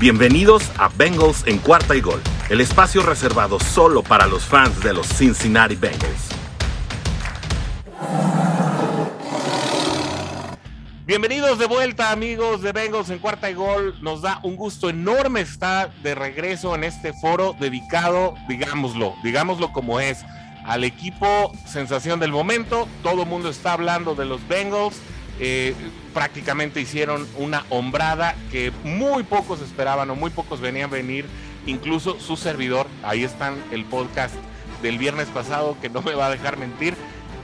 Bienvenidos a Bengals en cuarta y gol, el espacio reservado solo para los fans de los Cincinnati Bengals. Bienvenidos de vuelta amigos de Bengals en cuarta y gol. Nos da un gusto enorme estar de regreso en este foro dedicado, digámoslo, digámoslo como es, al equipo sensación del momento. Todo el mundo está hablando de los Bengals. Eh, prácticamente hicieron una hombrada que muy pocos esperaban o muy pocos venían a venir. Incluso su servidor, ahí están el podcast del viernes pasado que no me va a dejar mentir.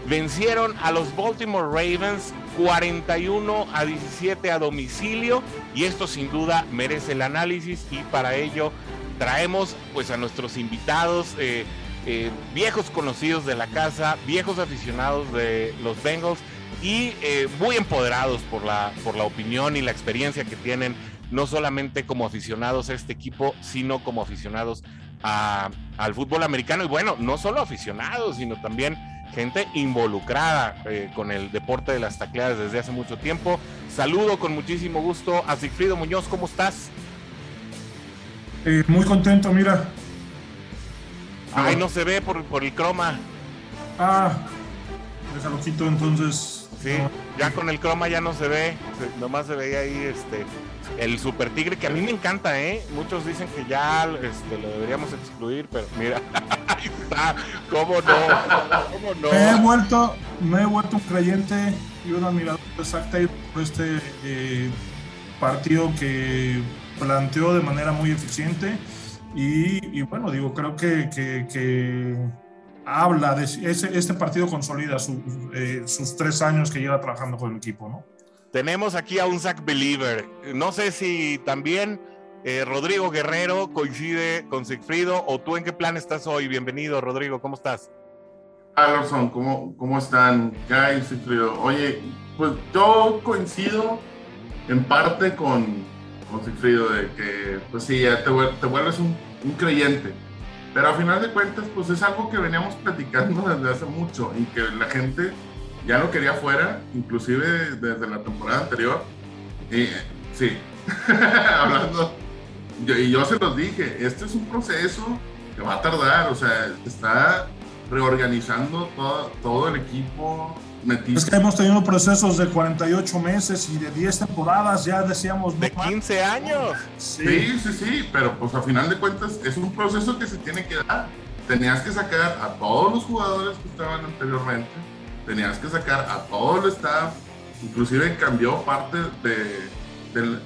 Vencieron a los Baltimore Ravens 41 a 17 a domicilio y esto sin duda merece el análisis y para ello traemos pues a nuestros invitados eh, eh, viejos conocidos de la casa, viejos aficionados de los Bengals y eh, muy empoderados por la, por la opinión y la experiencia que tienen, no solamente como aficionados a este equipo, sino como aficionados al fútbol americano y bueno, no solo aficionados, sino también gente involucrada eh, con el deporte de las tacleadas desde hace mucho tiempo. Saludo con muchísimo gusto a Sigfrido Muñoz, ¿cómo estás? muy contento, mira, Ay, no se ve por, por el croma. Ah, déjalo quito entonces. Sí, ya con el croma ya no se ve. nomás se veía ahí este el super tigre que a mí me encanta, ¿eh? Muchos dicen que ya este, lo deberíamos excluir, pero mira, ahí está. ¿Cómo no? Me he vuelto, me he vuelto un creyente y un admirador de por este eh, partido que planteó de manera muy eficiente y, bueno, digo, creo que, habla de ese, este partido consolida eh, sus tres años que lleva trabajando con el equipo, ¿no? Tenemos aquí a un Zach Believer. No sé si también eh, Rodrigo Guerrero coincide con Sigfrido o tú en qué plan estás hoy. Bienvenido, Rodrigo, ¿cómo estás? Alonso, ¿cómo, cómo están? Guy, Sigfrido. Oye, pues yo coincido en parte con, Sigfrido, de que, pues sí, ya te, vuelves un, creyente. Pero a final de cuentas, pues es algo que veníamos platicando desde hace mucho y que la gente ya lo quería fuera, inclusive desde la temporada anterior. Y sí, hablando, y yo se los dije, este es un proceso que va a tardar, o sea, está reorganizando todo, todo el equipo, es que hemos tenido procesos de 48 meses y de 10 temporadas, ya decíamos. De 15 años. Sí. sí, sí, pero pues a final de cuentas es un proceso que se tiene que dar. Tenías que sacar a todos los jugadores que estaban anteriormente, tenías que sacar a todo el staff, inclusive cambió parte de,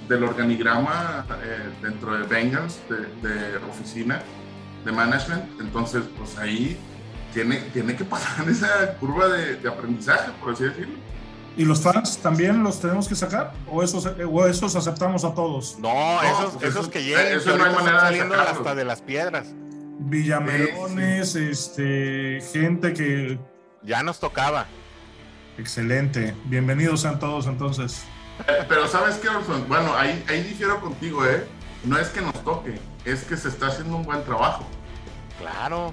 del, organigrama eh, dentro de Bengals, de, de oficina, de management. Entonces, pues ahí tiene, tiene que pasar esa curva de, aprendizaje, por así decirlo. ¿Y los fans también los tenemos que sacar? ¿O esos, o esos aceptamos a todos? No, esos, pues esos que llegan, eso no hay manera saliendo hasta de las piedras. Villamelones, este, gente que... Ya nos tocaba. Excelente. Bienvenidos sean todos entonces. Eh, pero ¿sabes qué, Bueno, ahí, ahí difiero contigo, ¿eh? No es que nos toque, es que se está haciendo un buen trabajo. Claro.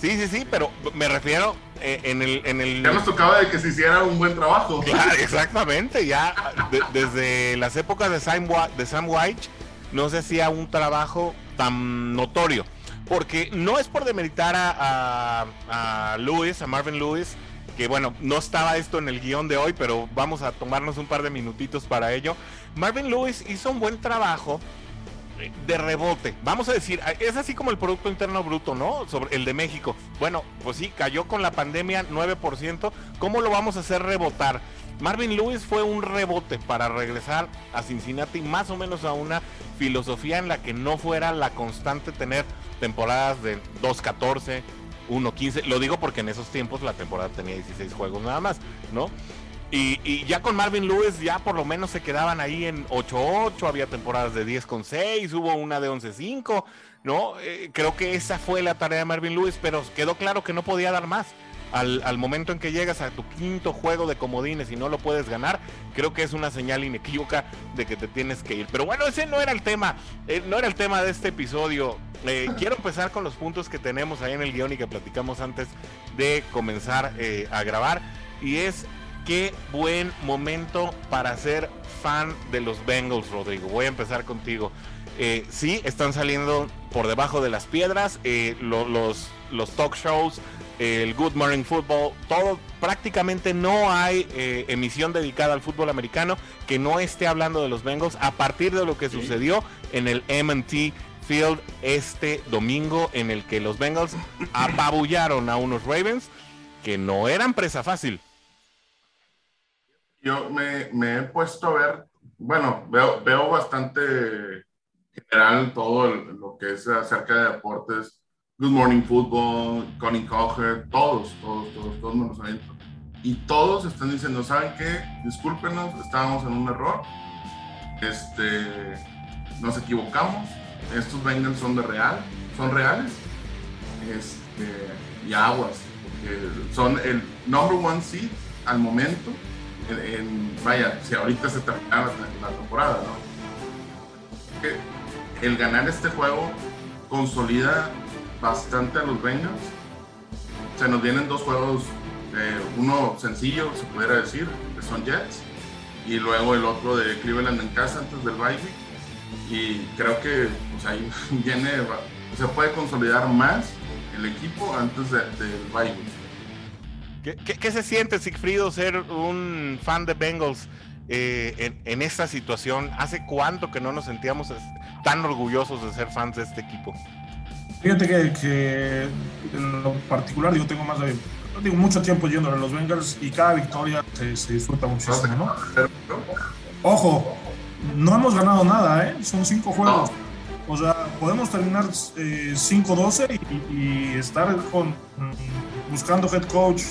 Sí, sí, sí, pero me refiero eh, en, el, en el... Ya nos tocaba de que se hiciera un buen trabajo. Claro, exactamente, ya desde las épocas de Sam, de Sam White no se hacía un trabajo tan notorio. Porque no es por demeritar a, a, Lewis, a Marvin Lewis, que bueno, no estaba esto en el guion de hoy, pero vamos a tomarnos un par de minutitos para ello. Marvin Lewis hizo un buen trabajo de rebote. Vamos a decir, es así como el Producto Interno Bruto, ¿no? Sobre el de México. Bueno, pues sí, cayó con la pandemia 9%. ¿Cómo lo vamos a hacer rebotar? Marvin Lewis fue un rebote para regresar a Cincinnati más o menos a una filosofía en la que no fuera la constante tener temporadas de 2-14, 1-15. Lo digo porque en esos tiempos la temporada tenía 16 juegos nada más, ¿no? Y, ya con Marvin Lewis ya por lo menos se quedaban ahí en 8-8, había temporadas de 10 con 6, hubo una de 11-5, ¿no? Eh, creo que esa fue la tarea de Marvin Lewis, pero quedó claro que no podía dar más. Al, momento en que llegas a tu quinto juego de comodines y no lo puedes ganar, creo que es una señal inequívoca de que te tienes que ir. Pero bueno, ese no era el tema, eh, no era el tema de este episodio. Eh, quiero empezar con los puntos que tenemos ahí en el guion y que platicamos antes de comenzar a grabar. Y es qué buen momento para ser fan de los Bengals, Rodrigo. Voy a empezar contigo. Eh, sí, están saliendo por debajo de las piedras, eh, los, los talk shows, el Good Morning Football, todo, prácticamente no hay eh, emisión dedicada al fútbol americano que no esté hablando de los Bengals a partir de lo que sucedió en el MT Field este domingo en el que los Bengals apabullaron a unos Ravens que no eran presa fácil. Yo me, me he puesto a ver, bueno, veo, veo bastante general todo lo que es acerca de deportes. Good Morning Football, Connie Coger, todos, todos, todos, todos me los aviento. Y todos están diciendo, ¿saben qué? Discúlpenos, estábamos en un error. Este, nos equivocamos. Estos Bengals son de real, son reales. Este, y aguas, porque son el number one seed al momento. Vaya, si ahorita se terminaba la, temporada, ¿no? el ganar este juego consolida bastante a los Bengals. Se nos vienen dos juegos, eh, uno sencillo, se pudiera decir, que son Jets, y luego el otro de Cleveland en casa antes del bye Y creo que pues, ahí viene, se puede consolidar más el equipo antes del bye ¿Qué, se siente, Sigfrido, ser un fan de Bengals eh, en, esta situación? ¿Hace cuánto que no nos sentíamos tan orgullosos de ser fans de este equipo? Fíjate que, en lo particular, yo tengo más de digo, mucho tiempo yendo a los Bengals y cada victoria se, disfruta muchísimo, ¿no? Ojo, no hemos ganado nada, ¿eh? Son cinco juegos. O sea, podemos terminar 5-12 eh, y, y, estar con, buscando head coach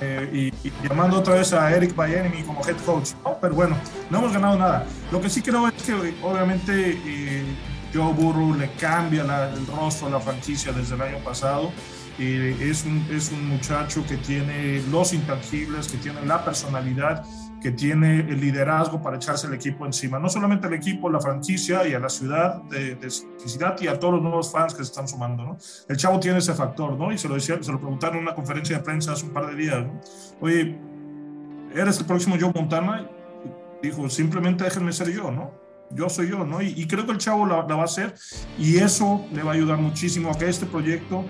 eh, y, llamando otra vez a Eric Bienemy como head coach. pero bueno, no hemos ganado nada. Lo que sí creo es que obviamente eh, Joe Burrow le cambia el rostro a la franquicia desde el año pasado. Eh, es, un, es un muchacho que tiene los intangibles, que tiene la personalidad, que tiene el liderazgo para echarse el equipo encima. No solamente el equipo, la franquicia y a la ciudad de, de y a todos los nuevos fans que se están sumando. ¿no? El chavo tiene ese factor, ¿no? Y se lo, decía, se lo preguntaron en una conferencia de prensa hace un par de días. ¿no? Oye, ¿eres el próximo Joe Montana? Dijo, simplemente déjenme ser yo, ¿no? Yo soy yo, ¿no? Y, creo que el chavo la, va a hacer y eso le va a ayudar muchísimo a que este proyecto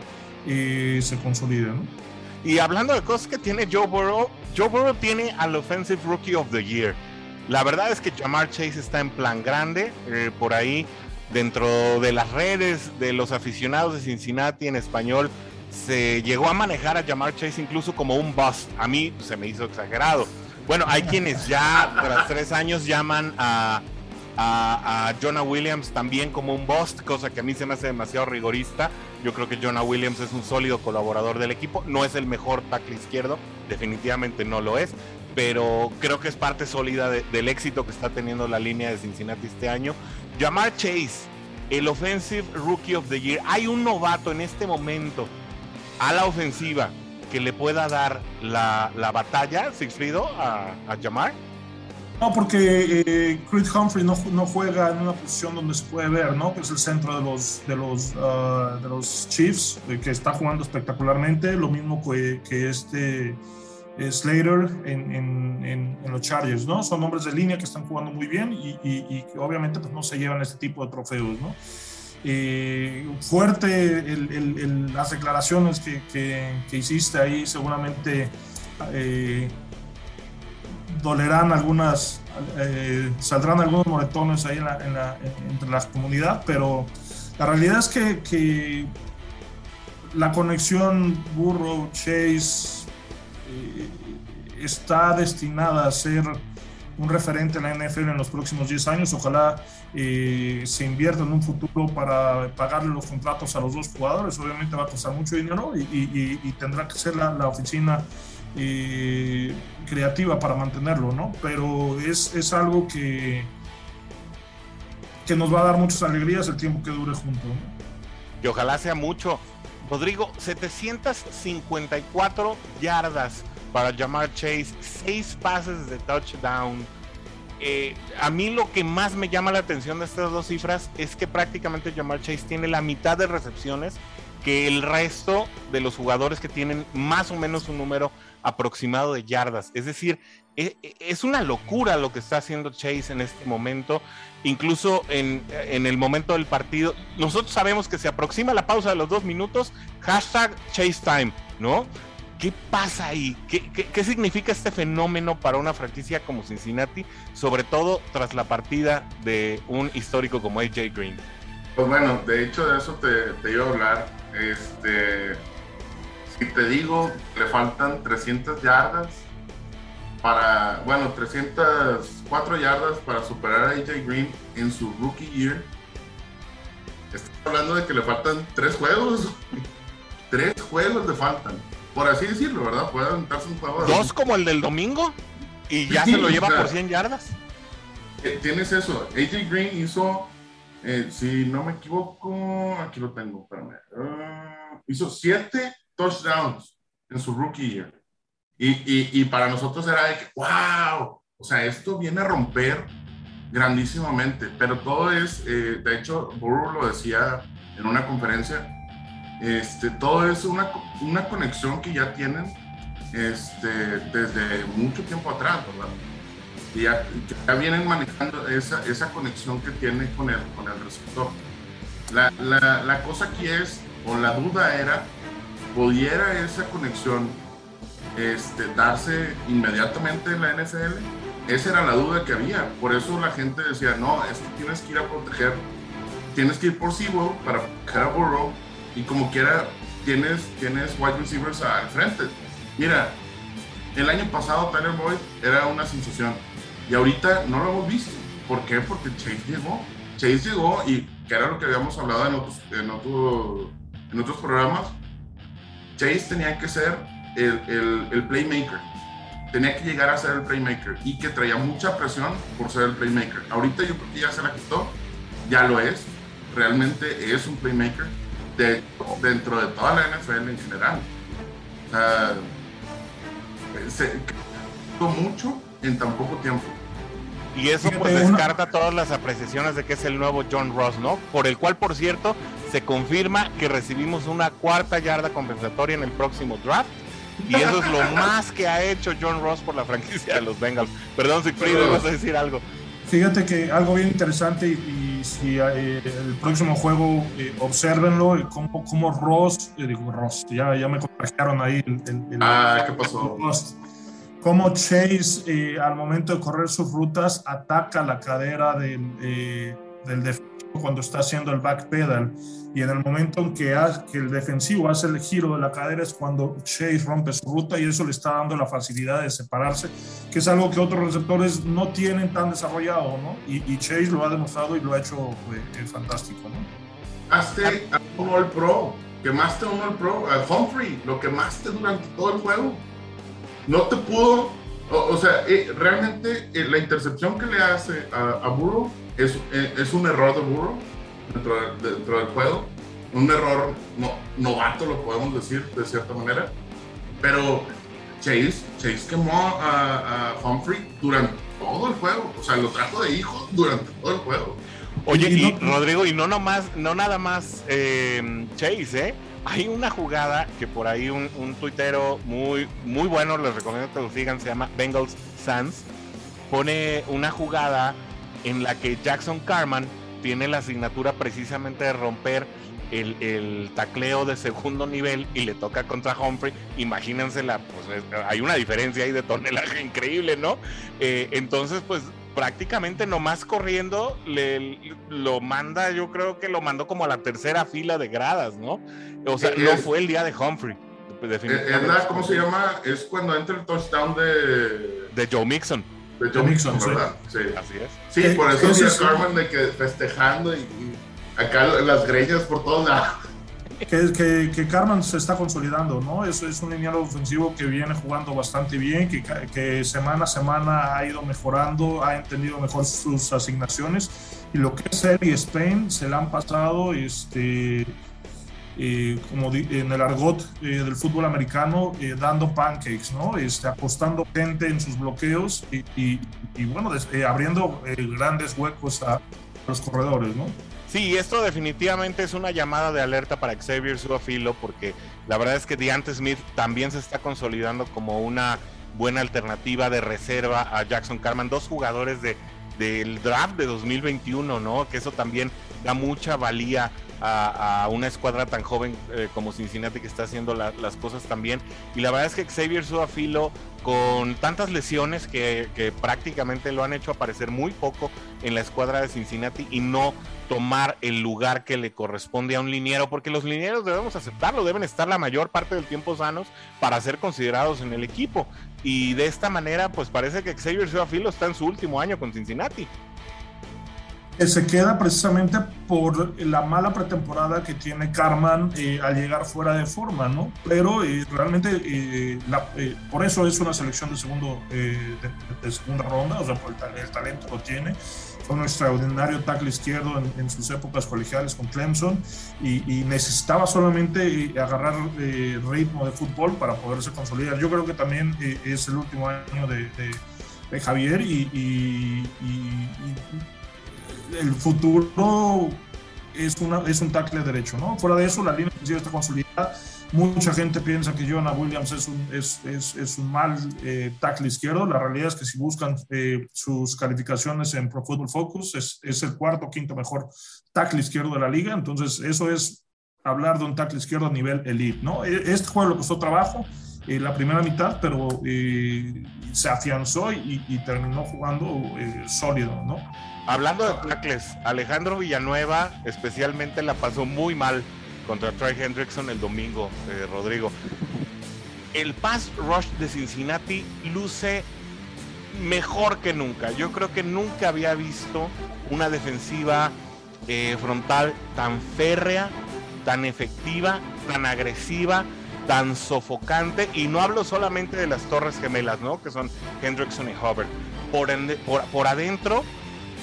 eh, se consolide, ¿no? Y hablando de cosas que tiene Joe Burrow, Joe Burrow tiene al Offensive Rookie of the Year. La verdad es que Jamar Chase está en plan grande, eh, por ahí dentro de las redes de los aficionados de Cincinnati en español se llegó a manejar a Jamar Chase incluso como un bust. A mí se me hizo exagerado. Bueno, hay quienes ya tras tres años llaman a, a, Jonah Williams también como un bust, cosa que a mí se me hace demasiado rigorista. Yo creo que Jonah Williams es un sólido colaborador del equipo. No es el mejor tackle izquierdo, definitivamente no lo es, pero creo que es parte sólida del éxito que está teniendo la línea de Cincinnati este año. Jamar Chase, el Offensive Rookie of the Year. Hay un novato en este momento a la ofensiva que le pueda dar la, batalla, Sigfrido, a, a Jamar. No, porque eh, Creed Humphrey no, no, juega en una posición donde se puede ver, ¿no? Que es el centro de los, de los, uh, de los Chiefs, que está jugando espectacularmente. Lo mismo que, que este eh, Slater en, en, los Chargers, ¿no? Son hombres de línea que están jugando muy bien y, y, obviamente pues, no se llevan este tipo de trofeos, ¿no? Eh, fuerte el, el, las declaraciones que, que, que, hiciste ahí, seguramente dolerán algunas, eh, saldrán algunos moretones ahí en la, entre la comunidad, pero la realidad es que, la conexión Burrow-Chase eh, está destinada a ser un referente en la NFL en los próximos 10 años. Ojalá eh, se invierta en un futuro para pagarle los contratos a los dos jugadores. Obviamente va a costar mucho dinero y, tendrá que ser la, la oficina creativa para mantenerlo, ¿no? Pero es, es, algo que, que nos va a dar muchas alegrías el tiempo que dure junto. Y ojalá sea mucho. Rodrigo, 754 yardas para llamar Chase, 6 pases de touchdown. Eh, a mí lo que más me llama la atención de estas dos cifras es que prácticamente Jamar Chase tiene la mitad de recepciones que el resto de los jugadores que tienen más o menos un número aproximado de yardas. Es decir, e, e, es una locura lo que está haciendo Chase en este momento, incluso en, el momento del partido. Nosotros sabemos que se aproxima la pausa de los dos minutos, hashtag Chase Time, ¿no? ¿Qué pasa ahí? ¿Qué, significa este fenómeno para una franquicia como Cincinnati, sobre todo tras la partida de un histórico como AJ Green? Pues bueno, de hecho de eso te, te iba a hablar. Este, si te digo, le faltan 300 yardas para, bueno, 304 yardas para superar a AJ Green en su rookie year. Estás hablando de que le faltan tres juegos. tres juegos le faltan. Por así decirlo, ¿verdad? Puede aventarse un juego. Dos como el del domingo y ya se lo lleva por 100 yardas. Eh, tienes eso. AJ Green hizo, eh, si no me equivoco, aquí lo tengo, espérame. Uh, hizo siete touchdowns en su rookie year. Y, y, para nosotros era de que, wow, o sea, esto viene a romper grandísimamente, pero todo es, eh, de hecho, Burrow lo decía en una conferencia, este, todo es una, una conexión que ya tienen este, desde mucho tiempo atrás, ¿verdad? Y ya, ya, vienen manejando esa, esa conexión que tiene con el, con el receptor. La, la, la cosa aquí es, o la duda era, ¿pudiera esa conexión este, darse inmediatamente en la NFL? Esa era la duda que había. Por eso la gente decía, no, es que tienes que ir a proteger, tienes que ir por Sewell para proteger a Burrow y como quiera tienes, tienes wide receivers al frente. Mira, el año pasado Tyler Boyd era una sensación y ahorita no lo hemos visto. ¿Por qué? Porque Chase llegó. Chase llegó y que era lo que habíamos hablado en otros, en, en otros programas. Chase tenía que ser el, el, playmaker. Tenía que llegar a ser el playmaker y que traía mucha presión por ser el playmaker. Ahorita yo creo que ya se la quitó, ya lo es. Realmente es un playmaker de, dentro de toda la NFL en general. O sea, se mucho en tan poco tiempo. Y eso pues descarta todas las apreciaciones de que es el nuevo John Ross, ¿no? Por el cual, por cierto, se confirma que recibimos una cuarta yarda compensatoria en el próximo draft y eso es lo más que ha hecho John Ross por la franquicia de los Bengals. Perdón, Sigfrido, vas a decir algo. Fíjate que algo bien interesante y, si eh, el próximo juego eh, observenlo, eh, cómo, cómo Ross, digo Ross, ya, ya me contagiaron ahí el, ah, ¿qué pasó? cómo Chase al momento de correr sus rutas ataca la cadera del, del defensor cuando está haciendo el backpedal y en el momento en que, que, el defensivo hace el giro de la cadera es cuando Chase rompe su ruta y eso le está dando la facilidad de separarse, que es algo que otros receptores no tienen tan desarrollado, ¿no? Y, Chase lo ha demostrado y lo ha hecho eh, fantástico, ¿no? Quemaste a un All Pro, quemaste a un All Pro, a Humphrey, lo quemaste durante todo el juego. No te pudo, o, sea, eh, realmente eh, la intercepción que le hace a, a Burrow es, es un error de Burrow dentro, dentro del juego. Un error no, novato, lo podemos decir de cierta manera. Pero Chase, Chase quemó a, Humphrey durante todo el juego. O sea, lo trajo de hijo durante todo el juego. Oye, y, Rodrigo, y no nomás, no nada más eh, Chase, ¿eh? Hay una jugada que por ahí un, un tuitero muy, muy bueno, les recomiendo que lo sigan, se llama Bengals Sans, pone una jugada en la que Jackson Carman tiene la asignatura precisamente de romper el, tacleo de segundo nivel y le toca contra Humphrey, imagínense la, pues hay una diferencia ahí de tonelaje increíble, ¿no? Eh, entonces, pues prácticamente nomás corriendo, le, lo manda, yo creo que lo mandó como a la tercera fila de gradas, ¿no? O sea, no fue el día de Humphrey. Definitivamente. ¿Cómo se llama? Es cuando entra el touchdown de... De Joe Mixon. De Joe Mixon, ¿verdad? Sí. Así es. Sí, por eso es Carmen de que festejando y, acá las greñas por todos lados. Que, que, que, Carmen se está consolidando, ¿no? Es, es un lineal ofensivo que viene jugando bastante bien, que, que, semana a semana ha ido mejorando, ha entendido mejor sus asignaciones y lo que es él y Spain se le han pasado este, eh, como en el argot eh, del fútbol americano, eh, dando pancakes, ¿no? Este, acostando gente en sus bloqueos y, y, bueno, abriendo grandes huecos a los corredores, ¿no? Sí, esto definitivamente es una llamada de alerta para Xavier Suafilo porque la verdad es que Deante Smith también se está consolidando como una buena alternativa de reserva a Jackson Carman, dos jugadores de, del draft de 2021, ¿no? Que eso también da mucha valía a, una escuadra tan joven eh, como Cincinnati que está haciendo las cosas también. Y la verdad es que Xavier Suafilo, con tantas lesiones que, prácticamente lo han hecho aparecer muy poco en la escuadra de Cincinnati y no tomar el lugar que le corresponde a un liniero, porque los linieros debemos aceptarlo, deben estar la mayor parte del tiempo sanos para ser considerados en el equipo. Y de esta manera, pues parece que Xavier Suafilo está en su último año con Cincinnati se queda precisamente por la mala pretemporada que tiene Carman eh, al llegar fuera de forma, ¿no? Pero eh, realmente eh, por eso es una selección de, segundo, de, segunda ronda, o sea, por el, talento lo tiene. Fue un extraordinario tackle izquierdo en, sus épocas colegiales con Clemson y, necesitaba solamente agarrar ritmo de fútbol para poderse consolidar. Yo creo que también es el último año de, Javier y el futuro es, una, es un tackle derecho, ¿no? Fuera de eso, la línea ofensiva está consolidada. Mucha gente piensa que Jonah Williams es un, es, es, un mal eh, tackle izquierdo. La realidad es que si buscan eh, sus calificaciones en Pro Football Focus, es, es el cuarto o quinto mejor tackle izquierdo de la liga. Entonces, eso es hablar de un tackle izquierdo a nivel elite, ¿no? E, este juego le costó trabajo eh, la primera mitad, pero se afianzó y, terminó jugando sólido, ¿no? Hablando de tackles, Alejandro Villanueva especialmente la pasó muy mal contra Trey Hendrickson el domingo, eh, Rodrigo. El pass rush de Cincinnati luce mejor que nunca. Yo creo que nunca había visto una defensiva eh, frontal tan férrea, tan efectiva, tan agresiva, tan sofocante. Y no hablo solamente de las torres gemelas, ¿no? Que son Hendrickson y Hubbard. Por, por, por adentro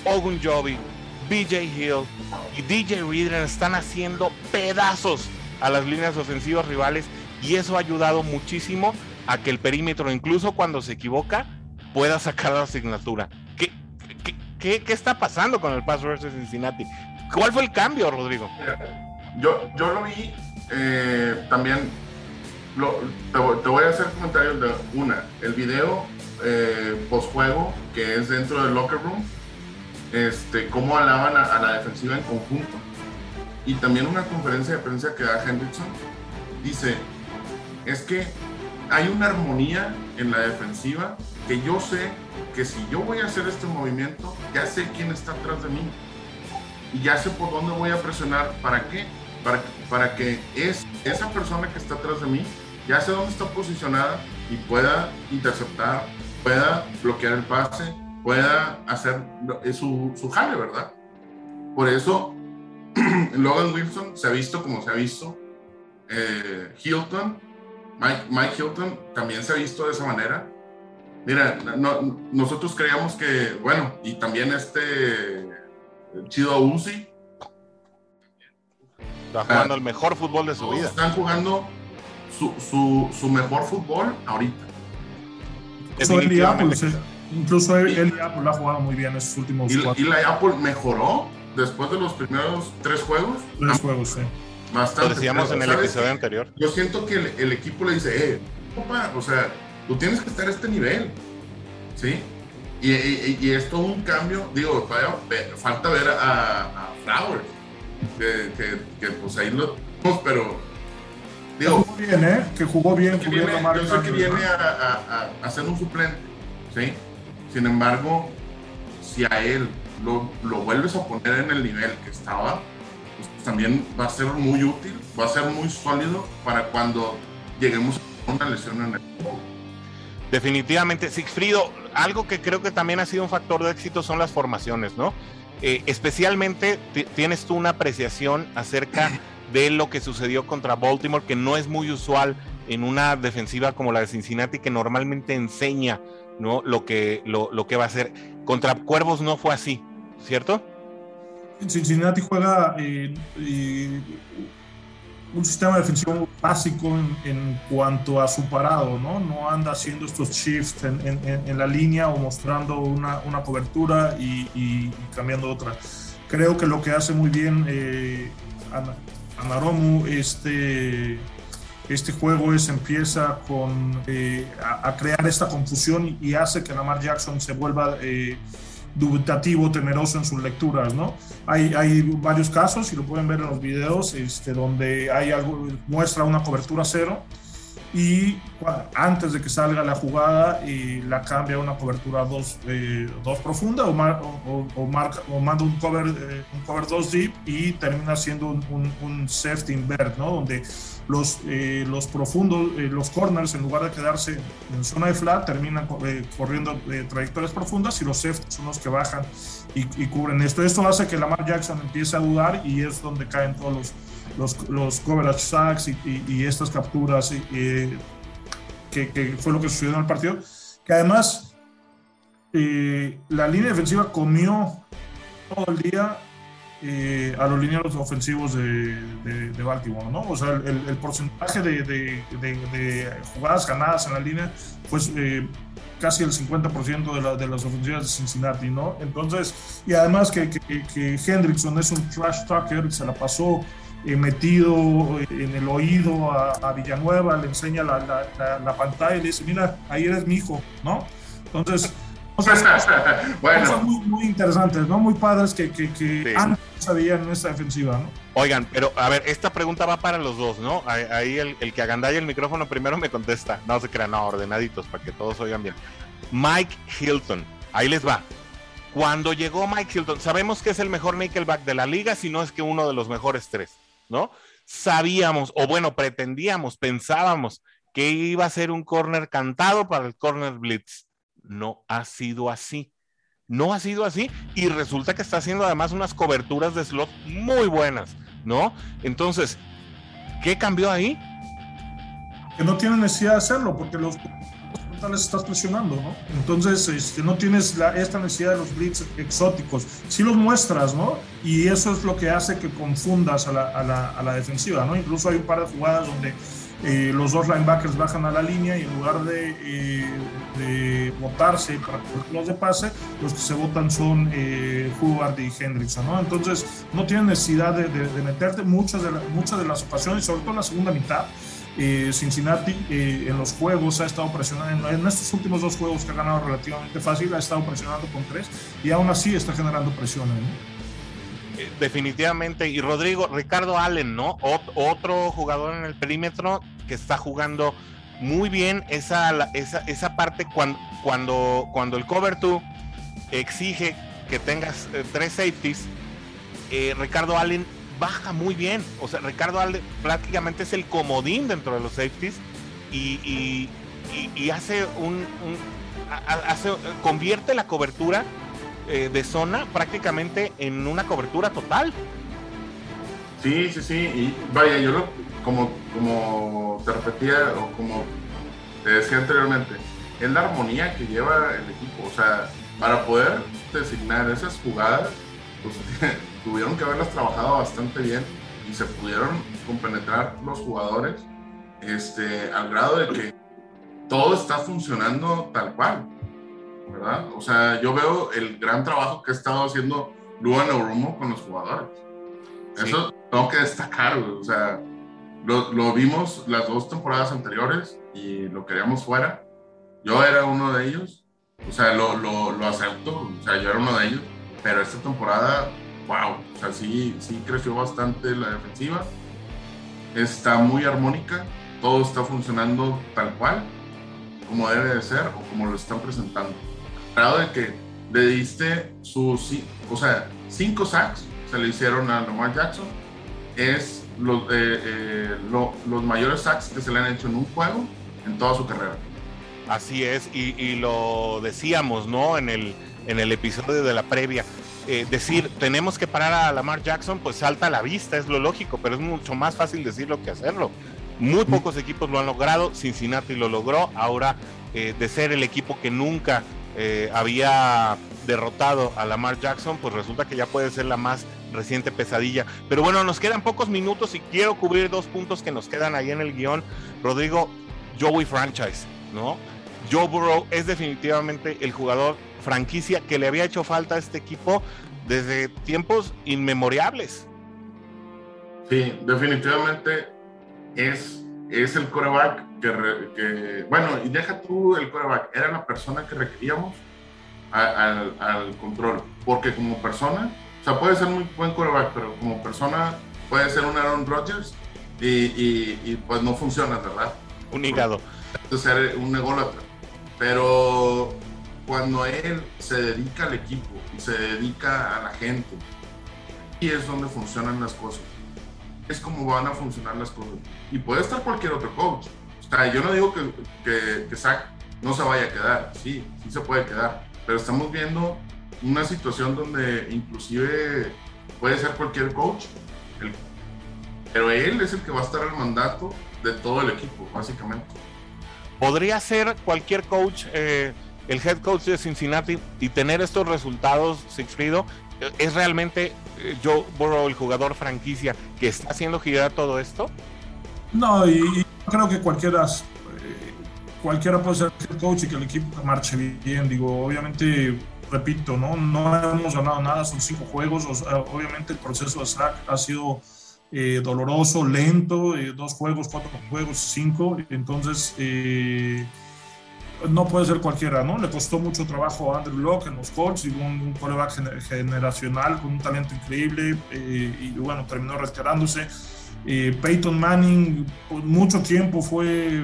Ogunjobi, BJ Hill y DJ Reader están haciendo pedazos a las líneas ofensivas rivales y eso ha ayudado muchísimo a que el perímetro, incluso cuando se equivoca, pueda sacar la asignatura. ¿Qué, qué, qué, está pasando con el pass rush de Cincinnati? ¿Cuál fue el cambio, Rodrigo? Yo, yo lo vi eh, también. Te, voy a hacer comentarios de una. El video eh, post juego que es dentro del locker room este, cómo alaban a, la defensiva en conjunto. Y también una conferencia de prensa que da Hendrickson dice, es que hay una armonía en la defensiva que yo sé que si yo voy a hacer este movimiento, ya sé quién está atrás de mí. Y ya sé por dónde voy a presionar. ¿Para qué? Para, para que es, esa persona que está atrás de mí ya sé dónde está posicionada y pueda interceptar, pueda bloquear el pase, pueda hacer su, su jale, ¿verdad? Por eso Logan Wilson se ha visto como se ha visto. Eh, Hilton, Mike, Mike, Hilton también se ha visto de esa manera. Mira, nosotros creíamos que, bueno, y también este Chido Uzi. Está jugando el mejor fútbol de su vida. Están jugando su, su, su mejor fútbol ahorita. Incluso él, y Apple ha jugado muy bien esos últimos y, cuatro. Y la Apple mejoró después de los primeros tres juegos. Tres juegos, sí. Bastante. Lo decíamos en el episodio anterior. Yo siento que el, equipo le dice, eh, o sea, tú tienes que estar a este nivel, ¿sí? Y, y, es todo un cambio, digo, falta ver a, a Flowers, que, que, que, pues ahí lo pero digo, jugó bien, ¿eh? Que jugó bien, que viene, Yo sé que viene a, a, a, ser un suplente, ¿sí? Sin embargo, si a él lo, lo vuelves a poner en el nivel que estaba, pues también va a ser muy útil, va a ser muy sólido para cuando lleguemos a una lesión en el Definitivamente, Sigfrido, algo que creo que también ha sido un factor de éxito son las formaciones, ¿no? Eh, especialmente tienes tú una apreciación acerca de lo que sucedió contra Baltimore, que no es muy usual en una defensiva como la de Cincinnati, que normalmente enseña ¿no? Lo que, lo, lo que va a hacer. Contra Cuervos no fue así, ¿cierto? Cincinnati juega eh, un sistema defensivo básico en, cuanto a su parado, ¿no? No anda haciendo estos shifts en, en, la línea o mostrando una, una cobertura y, y, cambiando otra. Creo que lo que hace muy bien eh, Anaromu, este, este juego es empieza con, eh, a, crear esta confusión y, hace que Lamar Jackson se vuelva eh, dubitativo, temeroso en sus lecturas, ¿no? Hay, hay varios casos, y lo pueden ver en los videos, este, donde hay muestra una cobertura cero y antes de que salga la jugada y la cambia a una cobertura 2 eh, dos profunda o, o, o, marca, o, manda un cover, eh, un cover 2 deep y termina siendo un, un, safety invert, ¿no? donde los, eh, los profundos, los corners en lugar de quedarse en zona de flat terminan corriendo trayectorias profundas y los safeties son los que bajan y, y, cubren esto. Esto hace que Lamar Jackson empiece a dudar y es donde caen todos los los, los coverage sacks y, estas capturas que, que, fue lo que sucedió en el partido, que además eh, la línea defensiva comió todo el día eh, a los lineros ofensivos de, de, Baltimore, ¿no? O sea, el, el porcentaje de, de, jugadas ganadas en la línea fue eh, casi el 50% de, la, de, las ofensivas de Cincinnati, ¿no? Entonces, y además que, que, que Hendrickson es un trash talker, se la pasó metido en el oído a, Villanueva, le enseña la, la, pantalla y le dice, mira, ahí eres mi hijo, ¿no? Entonces, cosas, bueno. muy, muy, interesantes, ¿no? Muy padres que, que, que antes sabían en esta defensiva, ¿no? Oigan, pero a ver, esta pregunta va para los dos, ¿no? Ahí el, el que agandalla el micrófono primero me contesta. No se crean, no, ordenaditos, para que todos oigan bien. Mike Hilton, ahí les va. Cuando llegó Mike Hilton, sabemos que es el mejor nickelback de la liga, si no es que uno de los mejores tres. ¿No? Sabíamos, o bueno, pretendíamos, pensábamos que iba a ser un corner cantado para el corner blitz. No ha sido así. No ha sido así y resulta que está haciendo además unas coberturas de slot muy buenas, ¿no? Entonces, ¿qué cambió ahí? Que no tiene necesidad de hacerlo porque los les estás presionando, ¿no? Entonces, este, no tienes la, esta necesidad de los blitz exóticos. Sí los muestras, ¿no? Y eso es lo que hace que confundas a la, a la, a la defensiva, ¿no? Incluso hay un par de jugadas donde eh, los dos linebackers bajan a la línea y en lugar de, eh, de botarse para los de pase, los que se votan son eh, y Hendrickson, ¿no? Entonces, no tienen necesidad de, de, meterte muchas de, muchas de las ocasiones, sobre todo en la segunda mitad eh, Cincinnati eh, en los juegos ha estado presionando, en estos últimos dos juegos que ha ganado relativamente fácil, ha estado presionando con tres y aún así está generando presión. Eh, definitivamente. Y Rodrigo, Ricardo Allen, ¿no? otro jugador en el perímetro que está jugando muy bien esa, esa, esa parte cuando, cuando, cuando el cover 2 exige que tengas tres safeties. Ricardo Allen baja muy bien. O sea, Ricardo Alde prácticamente es el comodín dentro de los safeties y, hace un, hace, convierte la cobertura eh, de zona prácticamente en una cobertura total. Sí, sí, sí. Y vaya, yo lo, como, como te repetía o como te decía anteriormente, es la armonía que lleva el equipo. O sea, para poder designar esas jugadas, pues tuvieron que haberlas trabajado bastante bien y se pudieron compenetrar los jugadores este, al grado de que todo está funcionando tal cual, ¿verdad? O sea, yo veo el gran trabajo que ha estado haciendo Luan Neurumo con los jugadores. Eso tengo que destacar, o sea, lo, lo, vimos las dos temporadas anteriores y lo queríamos fuera. Yo era uno de ellos, o sea, lo, lo, lo acepto, o sea, yo era uno de ellos, pero esta temporada wow, o sea, sí, creció bastante la defensiva. Está muy armónica, todo está funcionando tal cual, como debe de ser o como lo están presentando. Grado de que le diste sus, o sea, cinco sacks se le hicieron a Lamar Jackson. Es los, eh, eh, los mayores sacks que se le han hecho en un juego en toda su carrera. Así es, y, y lo decíamos, ¿no? En el, en el episodio de la previa eh, decir tenemos que parar a Lamar Jackson, pues salta a la vista, es lo lógico, pero es mucho más fácil decirlo que hacerlo. Muy pocos equipos lo han logrado, Cincinnati lo logró, ahora eh, de ser el equipo que nunca eh, había derrotado a Lamar Jackson, pues resulta que ya puede ser la más reciente pesadilla. Pero bueno, nos quedan pocos minutos y quiero cubrir dos puntos que nos quedan ahí en el guion. Rodrigo, Joey Franchise, ¿no? Joe Burrow es definitivamente el jugador franquicia que le había hecho falta a este equipo desde tiempos inmemorables. Sí, definitivamente es, es el coreback que, bueno, y deja tú el coreback, era la persona que requeríamos al, al, control, porque como persona, o sea, puede ser muy buen coreback, pero como persona puede ser un Aaron Rodgers y, y, pues no funciona, ¿verdad? Un hígado. Ser un ególatra. Pero cuando él se dedica al equipo y se dedica a la gente, y es donde funcionan las cosas. Es como van a funcionar las cosas. Y puede estar cualquier otro coach. O sea, yo no digo que, que, que Zach no se vaya a quedar. Sí, sí se puede quedar. Pero estamos viendo una situación donde inclusive puede ser cualquier coach, pero él es el que va a estar al mandato de todo el equipo, básicamente. Podría ser cualquier coach, eh, el head coach de Cincinnati, y tener estos resultados, ¿es realmente eh, Joe Burrow el jugador franquicia que está haciendo girar todo esto? No, y, creo que cualquiera, eh, cualquiera puede ser head coach y que el equipo marche bien. Digo, obviamente repito, ¿no? no hemos ganado nada, son cinco juegos, obviamente el proceso de SAC ha sido eh, doloroso, lento, eh, dos juegos, cuatro juegos, cinco, entonces eh, no puede ser cualquiera, ¿no? Le costó mucho trabajo a Andrew Locke en los Colts, y un, un coreback generacional con un talento increíble y bueno, terminó retirándose. Peyton Manning por mucho tiempo fue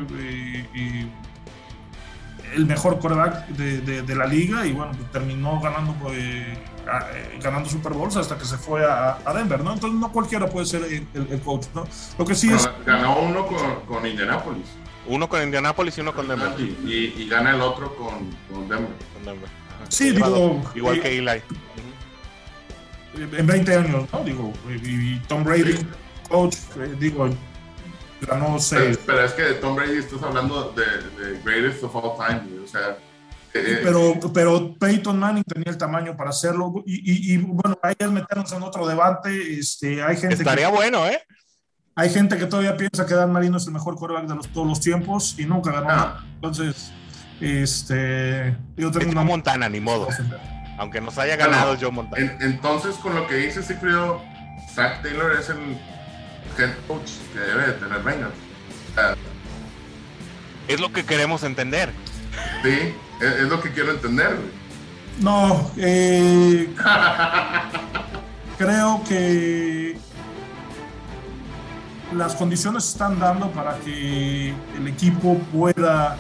el mejor quarterback de, la liga y bueno, pues, terminó ganando, eh, eh, ganando Super Bowls hasta que se fue a, Denver, ¿no? Entonces no cualquiera puede ser el, coach, ¿no? Lo que sí es... Ganó uno con Indianapolis. Uno con Indianapolis y uno con Denver. Y, y, gana el otro con, con Denver. Con Denver. Sí, digo... Igual que Eli. En 20 años, ¿no? Digo, y, Tom Brady, coach, eh, digo, ganó seis. Pero, es que de Tom Brady estás hablando de, de greatest of all time, o sea. Eh, pero, pero Peyton Manning tenía el tamaño para hacerlo y, y, bueno, ahí es meternos en otro debate. Este, hay gente Estaría bueno, ¿eh? Hay gente que todavía piensa que Dan Marino es el mejor quarterback de los, todos los tiempos y nunca ganó. Ah. Entonces, este, yo tengo una... Montana, ni modo. Aunque nos haya ganado Joe Montana. entonces, con lo que dice Cifrido, Zach Taylor es el head coach que debe de tener Bengals. es lo que queremos entender. Sí, es, lo que quiero entender. No, eh, creo que las condiciones están dando para que el equipo pueda,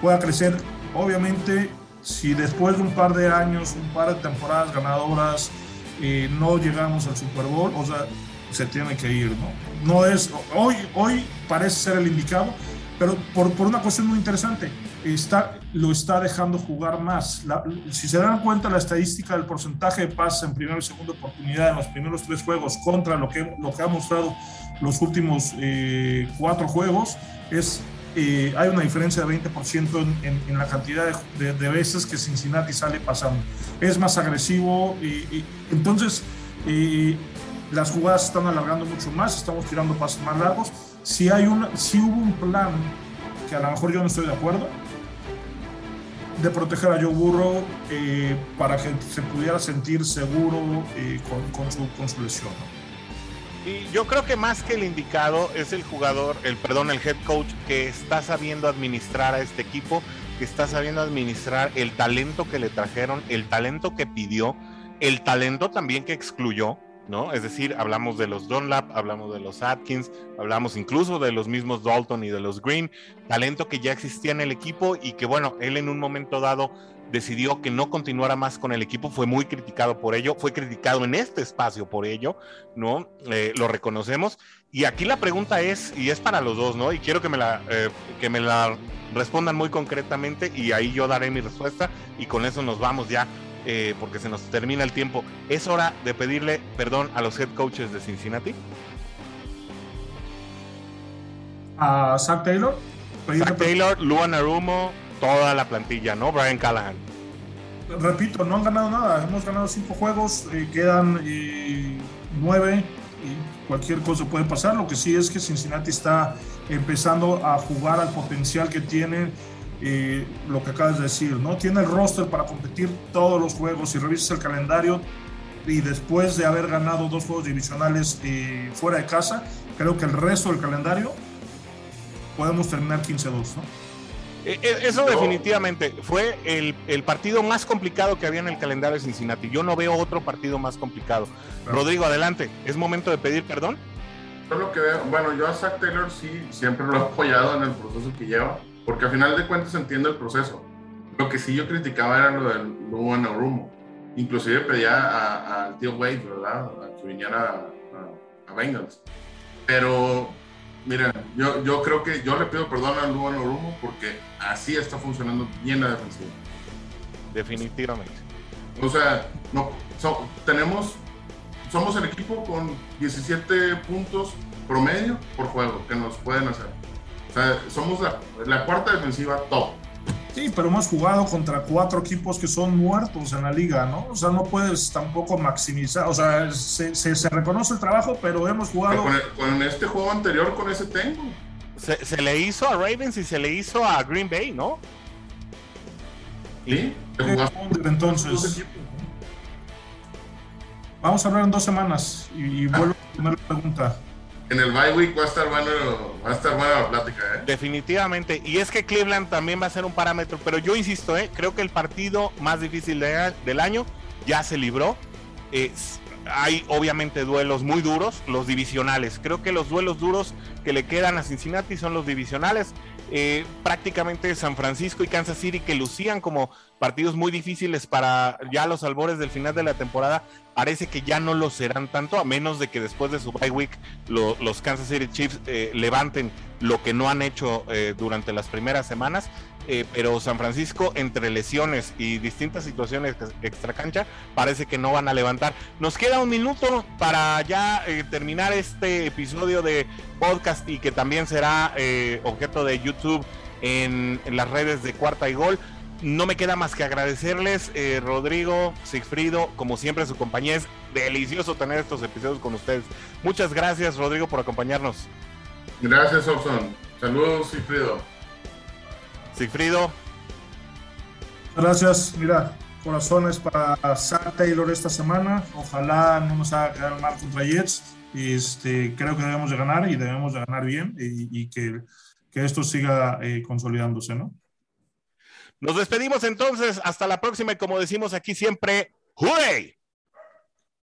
pueda crecer. Obviamente, si después de un par de años, un par de temporadas ganadoras, eh, no llegamos al Super Bowl, o sea, se tiene que ir, ¿no? No es, hoy, hoy parece ser el indicado, pero por, por una cuestión muy interesante, está, lo está dejando jugar más. si se dan cuenta, la estadística del porcentaje de pases en primera y segunda oportunidad en los primeros tres juegos contra lo que, lo que ha mostrado los últimos eh, cuatro juegos, es, eh, hay una diferencia de 20% en, en, la cantidad de, de, veces que Cincinnati sale pasando. Es más agresivo y, entonces... Eh, las jugadas están alargando mucho más, estamos tirando pasos más largos. Si, hay una, si hubo un plan, que a lo mejor yo no estoy de acuerdo, de proteger a Joe Burrow eh, para que se pudiera sentir seguro eh, con, su, con, su, lesión. Y yo creo que más que el indicado es el jugador, el perdón, el head coach que está sabiendo administrar a este equipo, que está sabiendo administrar el talento que le trajeron, el talento que pidió, el talento también que excluyó ¿no? Es decir, hablamos de los Dunlap, hablamos de los Atkins, hablamos incluso de los mismos Dalton y de los Green, talento que ya existía en el equipo y que, bueno, él en un momento dado decidió que no continuara más con el equipo, fue muy criticado por ello, fue criticado en este espacio por ello, ¿no? Eh, lo reconocemos. Y aquí la pregunta es, y es para los dos, ¿no? Y quiero que me la, eh, que me la respondan muy concretamente y ahí yo daré mi respuesta y con eso nos vamos ya eh, porque se nos termina el tiempo, ¿es hora de pedirle perdón a los head coaches de Cincinnati? A Zach Taylor. Zach Taylor, Luan Arumo, toda la plantilla, ¿no? Brian Callahan. Repito, no han ganado nada. Hemos ganado cinco juegos, eh, quedan eh, nueve y cualquier cosa puede pasar. Lo que sí es que Cincinnati está empezando a jugar al potencial que tiene eh, lo que acabas de decir, ¿no? Tiene el roster para competir todos los juegos. Si revisas el calendario y después de haber ganado dos juegos divisionales eh, fuera de casa, creo que el resto del calendario podemos terminar 15-2, ¿no? Eh, eso definitivamente fue el, el, partido más complicado que había en el calendario de Cincinnati. Yo no veo otro partido más complicado. Rodrigo, adelante. ¿Es momento de pedir perdón? Yo lo que veo, bueno, yo a Zach Taylor sí siempre lo he apoyado en el proceso que lleva porque al final de cuentas entiendo el proceso. Lo que sí yo criticaba era lo del Luan Rumo. Inclusive pedía al tío Wade, ¿verdad? A que viniera a, Bengals. Pero, mira, yo, yo creo que yo le pido perdón a Luan Rumo porque así está funcionando bien la defensiva. Definitivamente. O sea, no, tenemos, somos el equipo con 17 puntos promedio por juego que nos pueden hacer. O sea, somos la, cuarta defensiva top. Sí, pero hemos jugado contra cuatro equipos que son muertos en la liga, ¿no? O sea, no puedes tampoco maximizar, o sea, se, se, reconoce el trabajo, pero hemos jugado... Con, este juego anterior, con ese tengo. Se, le hizo a Ravens y se le hizo a Green Bay, ¿no? Sí, entonces... Vamos a hablar en dos semanas y, y vuelvo a la primera pregunta en el bye week va a estar bueno, la plática, ¿eh? Definitivamente. Y es que Cleveland también va a ser un parámetro, pero yo insisto, ¿eh? creo que el partido más difícil del año ya se libró. hay obviamente duelos muy duros, los divisionales. Creo que los duelos duros que le quedan a Cincinnati son los divisionales. Eh, prácticamente San Francisco y Kansas City que lucían como partidos muy difíciles para ya los albores del final de la temporada, parece que ya no lo serán tanto, a menos de que después de su bye week los Kansas City Chiefs eh, levanten lo que no han hecho eh, durante las primeras semanas. Eh, pero San Francisco, entre lesiones y distintas situaciones extra cancha, parece que no van a levantar. Nos queda un minuto para ya terminar este episodio de podcast y que también será objeto de YouTube en las redes de Cuarta y Gol no me queda más que agradecerles, eh, Rodrigo, Sigfrido, como siempre su compañía. Es delicioso tener estos episodios con ustedes. Muchas gracias, Rodrigo, por acompañarnos. Gracias, Orson. Saludos, Sigfrido. Sigfrido. Gracias. Mira, corazones para Sam Taylor esta semana. Ojalá no nos haga quedar mal contra Jets. Este, creo que debemos de ganar y debemos de ganar bien y, que, esto siga eh, consolidándose, ¿no? Nos despedimos entonces, hasta la próxima y como decimos aquí siempre, ¡Hooray!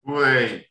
¡Hooray!